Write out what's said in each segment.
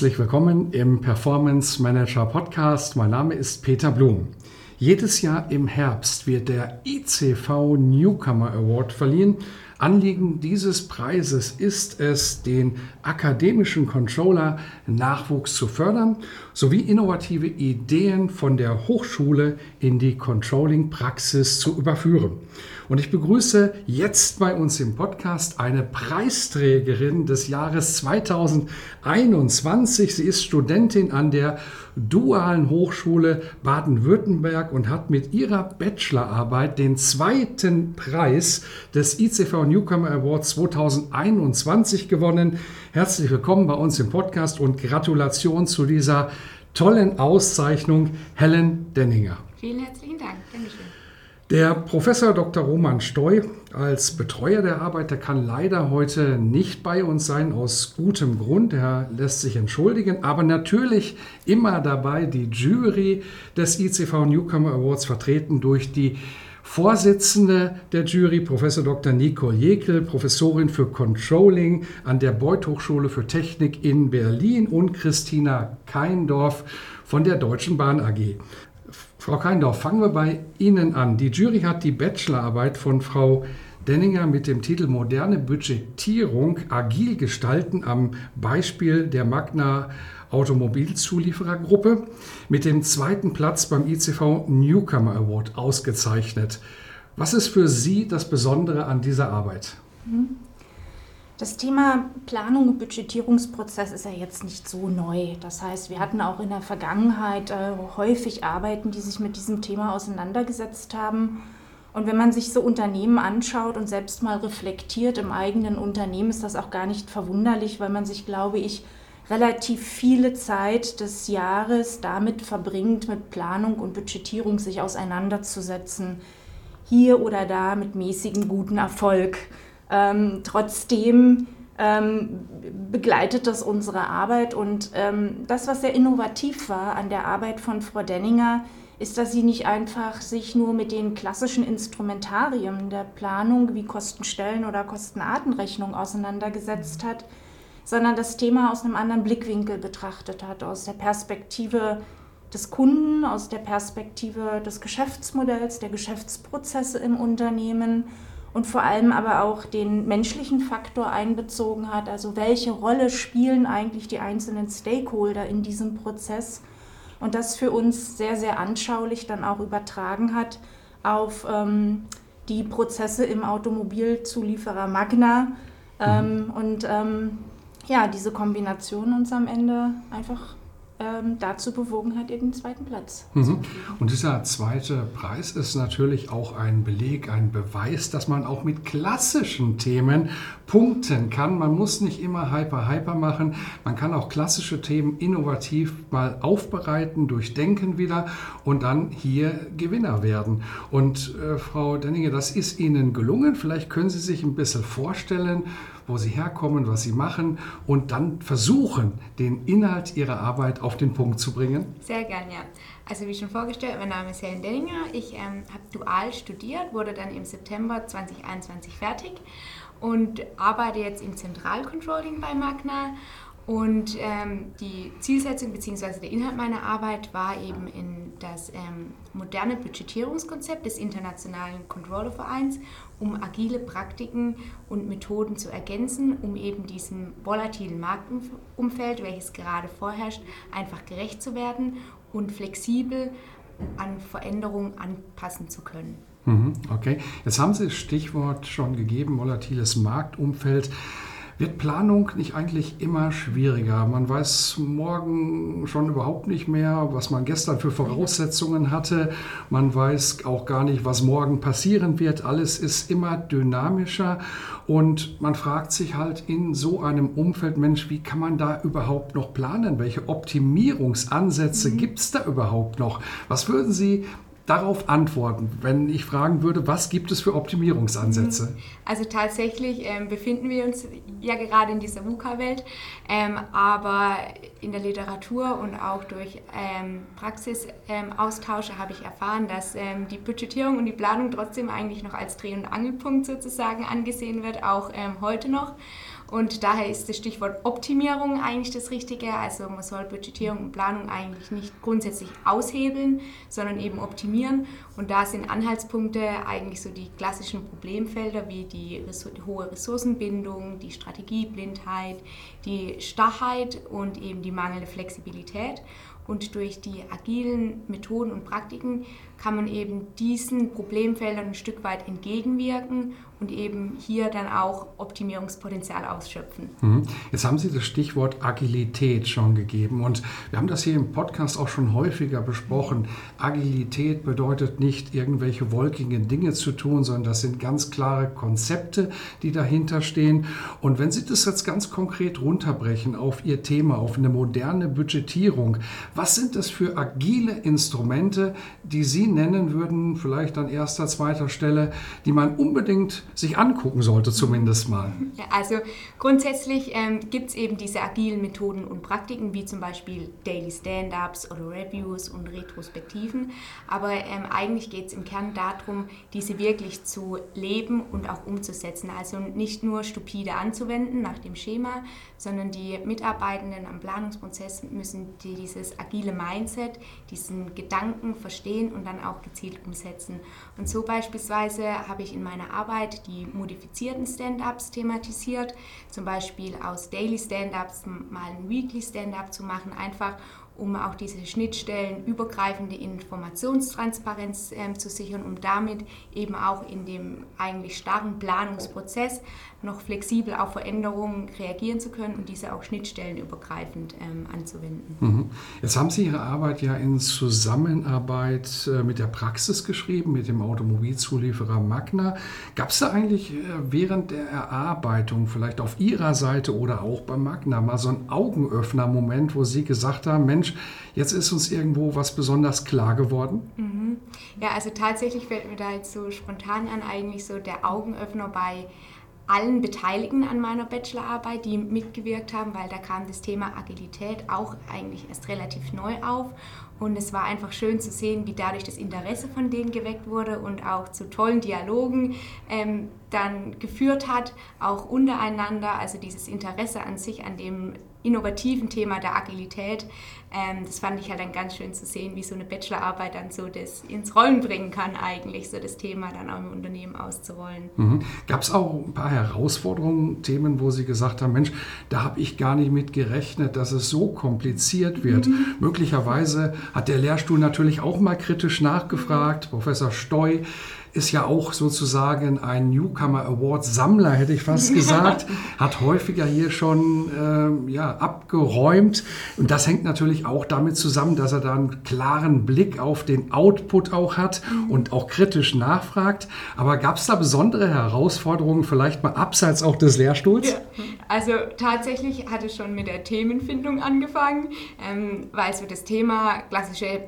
Herzlich willkommen im Performance Manager Podcast. Mein Name ist Peter Blum. Jedes Jahr im Herbst wird der ICV Newcomer Award verliehen. Anliegen dieses Preises ist es, den akademischen Controller Nachwuchs zu fördern sowie innovative Ideen von der Hochschule in die Controlling-Praxis zu überführen. Und ich begrüße jetzt bei uns im Podcast eine Preisträgerin des Jahres 2021. Sie ist Studentin an der Dualen Hochschule Baden-Württemberg und hat mit ihrer Bachelorarbeit den zweiten Preis des ICV Newcomer Awards 2021 gewonnen. Herzlich willkommen bei uns im Podcast und Gratulation zu dieser tollen Auszeichnung, Helen Denninger. Vielen herzlichen Dank. Dankeschön. Der Professor Dr. Roman Steu als Betreuer der Arbeit, der kann leider heute nicht bei uns sein, aus gutem Grund. Er lässt sich entschuldigen, aber natürlich immer dabei die Jury des ICV Newcomer Awards vertreten durch die Vorsitzende der Jury, Professor Dr. Nicole Jekel, Professorin für Controlling an der Beuth Hochschule für Technik in Berlin und Christina Keindorf von der Deutschen Bahn AG. Frau Keindorf, fangen wir bei Ihnen an. Die Jury hat die Bachelorarbeit von Frau Denninger mit dem Titel Moderne Budgetierung agil gestalten am Beispiel der Magna Automobilzulieferergruppe mit dem zweiten Platz beim ICV Newcomer Award ausgezeichnet. Was ist für Sie das Besondere an dieser Arbeit? Mhm. Das Thema Planung und Budgetierungsprozess ist ja jetzt nicht so neu. Das heißt, wir hatten auch in der Vergangenheit äh, häufig Arbeiten, die sich mit diesem Thema auseinandergesetzt haben. Und wenn man sich so Unternehmen anschaut und selbst mal reflektiert im eigenen Unternehmen, ist das auch gar nicht verwunderlich, weil man sich, glaube ich, relativ viele Zeit des Jahres damit verbringt, mit Planung und Budgetierung sich auseinanderzusetzen. Hier oder da mit mäßigem guten Erfolg. Ähm, trotzdem ähm, begleitet das unsere Arbeit und ähm, das, was sehr innovativ war an der Arbeit von Frau Denninger, ist, dass sie nicht einfach sich nur mit den klassischen Instrumentarien der Planung wie Kostenstellen oder Kostenartenrechnung auseinandergesetzt hat, sondern das Thema aus einem anderen Blickwinkel betrachtet hat, aus der Perspektive des Kunden, aus der Perspektive des Geschäftsmodells, der Geschäftsprozesse im Unternehmen und vor allem aber auch den menschlichen Faktor einbezogen hat. Also welche Rolle spielen eigentlich die einzelnen Stakeholder in diesem Prozess? Und das für uns sehr, sehr anschaulich dann auch übertragen hat auf ähm, die Prozesse im Automobilzulieferer Magna. Mhm. Ähm, und ähm, ja, diese Kombination uns am Ende einfach ähm, dazu bewogen hat, den zweiten Platz. Mhm. Und dieser zweite Preis ist natürlich auch ein Beleg, ein Beweis, dass man auch mit klassischen Themen punkten kann. Man muss nicht immer hyper-hyper machen. Man kann auch klassische Themen innovativ mal aufbereiten, durchdenken wieder und dann hier Gewinner werden. Und äh, Frau Denninge, das ist Ihnen gelungen. Vielleicht können Sie sich ein bisschen vorstellen, wo sie herkommen, was sie machen und dann versuchen, den Inhalt ihrer Arbeit auf den Punkt zu bringen? Sehr gern, ja. Also wie schon vorgestellt, mein Name ist Helen Dellinger. Ich ähm, habe dual studiert, wurde dann im September 2021 fertig und arbeite jetzt im Zentralcontrolling bei Magna und ähm, die Zielsetzung bzw. der Inhalt meiner Arbeit war eben in das ähm, moderne Budgetierungskonzept des Internationalen Controllervereins, um agile Praktiken und Methoden zu ergänzen, um eben diesem volatilen Marktumfeld, welches gerade vorherrscht, einfach gerecht zu werden und flexibel an Veränderungen anpassen zu können. Mhm, okay, jetzt haben Sie das Stichwort schon gegeben, volatiles Marktumfeld. Wird Planung nicht eigentlich immer schwieriger? Man weiß morgen schon überhaupt nicht mehr, was man gestern für Voraussetzungen hatte. Man weiß auch gar nicht, was morgen passieren wird. Alles ist immer dynamischer und man fragt sich halt in so einem Umfeld, Mensch, wie kann man da überhaupt noch planen? Welche Optimierungsansätze mhm. gibt es da überhaupt noch? Was würden Sie darauf antworten, wenn ich fragen würde, was gibt es für Optimierungsansätze? Mhm. Also tatsächlich ähm, befinden wir uns ja gerade in dieser VUCA-Welt, ähm, aber in der Literatur und auch durch ähm, Praxisaustausche habe ich erfahren, dass ähm, die Budgetierung und die Planung trotzdem eigentlich noch als Dreh- und Angelpunkt sozusagen angesehen wird, auch ähm, heute noch. Und daher ist das Stichwort Optimierung eigentlich das Richtige. Also man soll Budgetierung und Planung eigentlich nicht grundsätzlich aushebeln, sondern eben optimieren. Und da sind Anhaltspunkte eigentlich so die klassischen Problemfelder wie die hohe Ressourcenbindung, die Strategieblindheit, die Starrheit und eben die mangelnde Flexibilität. Und durch die agilen Methoden und Praktiken kann man eben diesen Problemfeldern ein Stück weit entgegenwirken und eben hier dann auch Optimierungspotenzial ausschöpfen. Mhm. Jetzt haben Sie das Stichwort Agilität schon gegeben und wir haben das hier im Podcast auch schon häufiger besprochen. Agilität bedeutet nicht irgendwelche wolkigen Dinge zu tun, sondern das sind ganz klare Konzepte, die dahinter stehen. Und wenn Sie das jetzt ganz konkret runterbrechen auf Ihr Thema, auf eine moderne Budgetierung, was sind das für agile Instrumente, die Sie nennen würden, vielleicht an erster, zweiter Stelle, die man unbedingt sich angucken sollte, zumindest mal? Ja, also grundsätzlich ähm, gibt es eben diese agilen Methoden und Praktiken, wie zum Beispiel Daily Stand-ups oder Reviews und Retrospektiven. Aber ähm, eigentlich geht es im Kern darum, diese wirklich zu leben und auch umzusetzen. Also nicht nur stupide anzuwenden nach dem Schema, sondern die Mitarbeitenden am Planungsprozess müssen dieses agile Mindset, diesen Gedanken verstehen und dann auch gezielt umsetzen. Und so beispielsweise habe ich in meiner Arbeit die modifizierten Stand-ups thematisiert, zum Beispiel aus Daily Stand-ups mal ein Weekly Stand-up zu machen, einfach um auch diese Schnittstellen übergreifende Informationstransparenz äh, zu sichern, um damit eben auch in dem eigentlich starren Planungsprozess noch flexibel auf Veränderungen reagieren zu können und diese auch schnittstellenübergreifend ähm, anzuwenden. Mhm. Jetzt haben Sie Ihre Arbeit ja in Zusammenarbeit äh, mit der Praxis geschrieben, mit dem Automobilzulieferer Magna. Gab es da eigentlich äh, während der Erarbeitung, vielleicht auf Ihrer Seite oder auch bei Magna, mal so einen Augenöffner-Moment, wo Sie gesagt haben, Mensch, jetzt ist uns irgendwo was besonders klar geworden? Mhm. Ja, also tatsächlich fällt mir da jetzt so spontan an eigentlich so der Augenöffner bei allen Beteiligten an meiner Bachelorarbeit, die mitgewirkt haben, weil da kam das Thema Agilität auch eigentlich erst relativ neu auf. Und es war einfach schön zu sehen, wie dadurch das Interesse von denen geweckt wurde und auch zu tollen Dialogen ähm, dann geführt hat, auch untereinander. Also dieses Interesse an sich, an dem innovativen Thema der Agilität. Ähm, das fand ich halt dann ganz schön zu sehen, wie so eine Bachelorarbeit dann so das ins Rollen bringen kann, eigentlich so das Thema dann auch im Unternehmen auszurollen. Mhm. Gab es auch ein paar Herausforderungen, Themen, wo Sie gesagt haben, Mensch, da habe ich gar nicht mit gerechnet, dass es so kompliziert wird. Mhm. Möglicherweise hat der Lehrstuhl natürlich auch mal kritisch nachgefragt, Professor Steu ist ja auch sozusagen ein Newcomer Award Sammler, hätte ich fast gesagt, hat häufiger hier schon äh, ja, abgeräumt. Und das hängt natürlich auch damit zusammen, dass er da einen klaren Blick auf den Output auch hat mhm. und auch kritisch nachfragt. Aber gab es da besondere Herausforderungen, vielleicht mal abseits auch des Lehrstuhls? Ja. Also tatsächlich hat es schon mit der Themenfindung angefangen, ähm, weil so das Thema klassische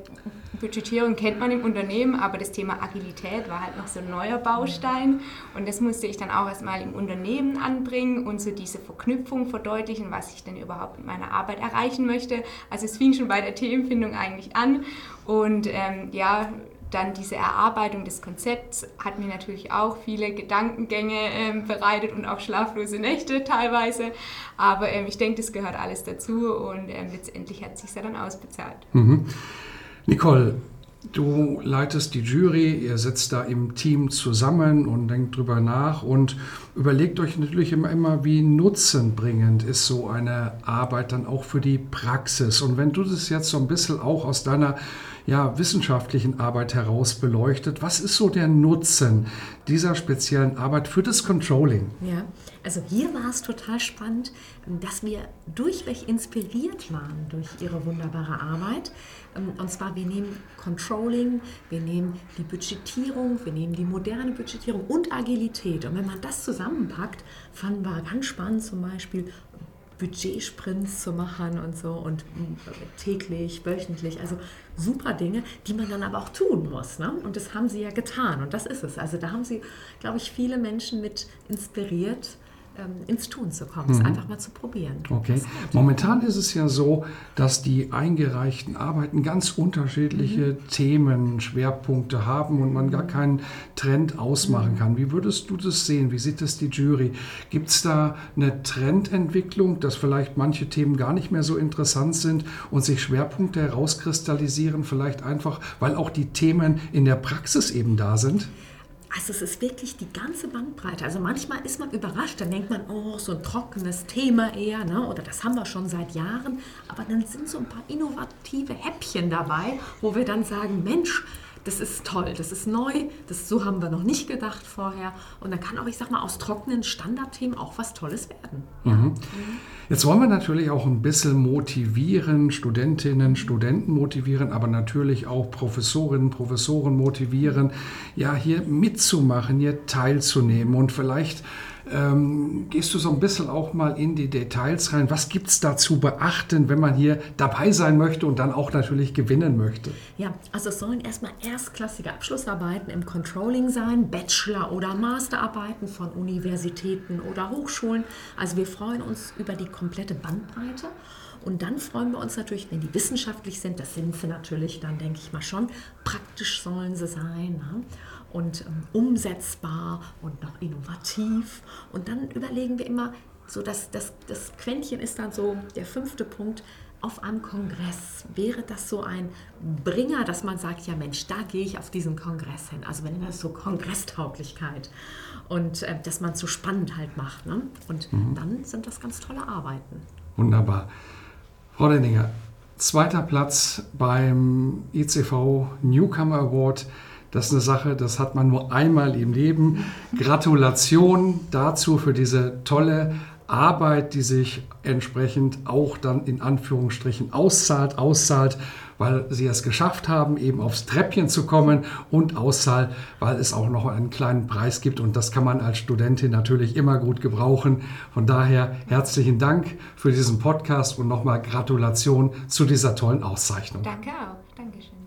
Budgetierung kennt man im Unternehmen, aber das Thema Agilität war halt noch so ein neuer Baustein und das musste ich dann auch erstmal im Unternehmen anbringen und so diese Verknüpfung verdeutlichen, was ich denn überhaupt mit meiner Arbeit erreichen möchte. Also es fing schon bei der Themenfindung eigentlich an und ähm, ja, dann diese Erarbeitung des Konzepts hat mir natürlich auch viele Gedankengänge ähm, bereitet und auch schlaflose Nächte teilweise. Aber ähm, ich denke, das gehört alles dazu und ähm, letztendlich hat sich ja dann ausbezahlt. Mhm. Nicole, du leitest die Jury, ihr sitzt da im Team zusammen und denkt drüber nach und überlegt euch natürlich immer, immer, wie nutzenbringend ist so eine Arbeit dann auch für die Praxis. Und wenn du das jetzt so ein bisschen auch aus deiner ja, wissenschaftlichen Arbeit heraus beleuchtet. Was ist so der Nutzen dieser speziellen Arbeit für das Controlling? Ja, also hier war es total spannend, dass wir durchweg inspiriert waren durch ihre wunderbare Arbeit. Und zwar, wir nehmen Controlling, wir nehmen die Budgetierung, wir nehmen die moderne Budgetierung und Agilität. Und wenn man das zusammenpackt, fanden wir ganz spannend zum Beispiel Budgetsprints zu machen und so und täglich, wöchentlich, also super Dinge, die man dann aber auch tun muss. Ne? Und das haben sie ja getan und das ist es. Also da haben sie, glaube ich, viele Menschen mit inspiriert, ähm, ins Tun zu kommen, mhm. es einfach mal zu probieren. Okay. Momentan ist es ja so, dass die eingereichten Arbeiten ganz unterschiedliche mhm. Themen, Schwerpunkte haben und man gar keinen Trend ausmachen mhm. kann. Wie würdest du das sehen? Wie sieht das die Jury? Gibt es da eine Trendentwicklung, dass vielleicht manche Themen gar nicht mehr so interessant sind und sich Schwerpunkte herauskristallisieren, vielleicht einfach, weil auch die Themen in der Praxis eben da sind? Also es ist wirklich die ganze Bandbreite. Also manchmal ist man überrascht, dann denkt man, oh, so ein trockenes Thema eher, ne? oder das haben wir schon seit Jahren. Aber dann sind so ein paar innovative Häppchen dabei, wo wir dann sagen, Mensch, das ist toll, das ist neu, das, so haben wir noch nicht gedacht vorher. Und dann kann auch, ich sag mal, aus trockenen Standardthemen auch was Tolles werden. Mhm. Jetzt wollen wir natürlich auch ein bisschen motivieren, Studentinnen, Studenten motivieren, aber natürlich auch Professorinnen, Professoren motivieren, ja, hier mitzumachen, hier teilzunehmen und vielleicht ähm, gehst du so ein bisschen auch mal in die Details rein? Was gibt es da zu beachten, wenn man hier dabei sein möchte und dann auch natürlich gewinnen möchte? Ja, also es sollen erstmal erstklassige Abschlussarbeiten im Controlling sein, Bachelor- oder Masterarbeiten von Universitäten oder Hochschulen. Also wir freuen uns über die komplette Bandbreite. Und dann freuen wir uns natürlich, wenn die wissenschaftlich sind, das sind sie natürlich, dann denke ich mal schon, praktisch sollen sie sein. Ne? Und ähm, umsetzbar und noch innovativ. Und dann überlegen wir immer, so dass das, das Quäntchen ist dann so der fünfte Punkt, auf einem Kongress wäre das so ein Bringer, dass man sagt, ja Mensch, da gehe ich auf diesen Kongress hin. Also wenn das so Kongresstauglichkeit und äh, dass man es so spannend halt macht. Ne? Und mhm. dann sind das ganz tolle Arbeiten. Wunderbar. Frau Denninger, zweiter Platz beim ICV Newcomer Award das ist eine Sache, das hat man nur einmal im Leben. Gratulation dazu für diese tolle Arbeit, die sich entsprechend auch dann in Anführungsstrichen auszahlt, auszahlt, weil sie es geschafft haben, eben aufs Treppchen zu kommen und auszahlt, weil es auch noch einen kleinen Preis gibt und das kann man als Studentin natürlich immer gut gebrauchen. Von daher herzlichen Dank für diesen Podcast und nochmal Gratulation zu dieser tollen Auszeichnung. Danke auch. Dankeschön.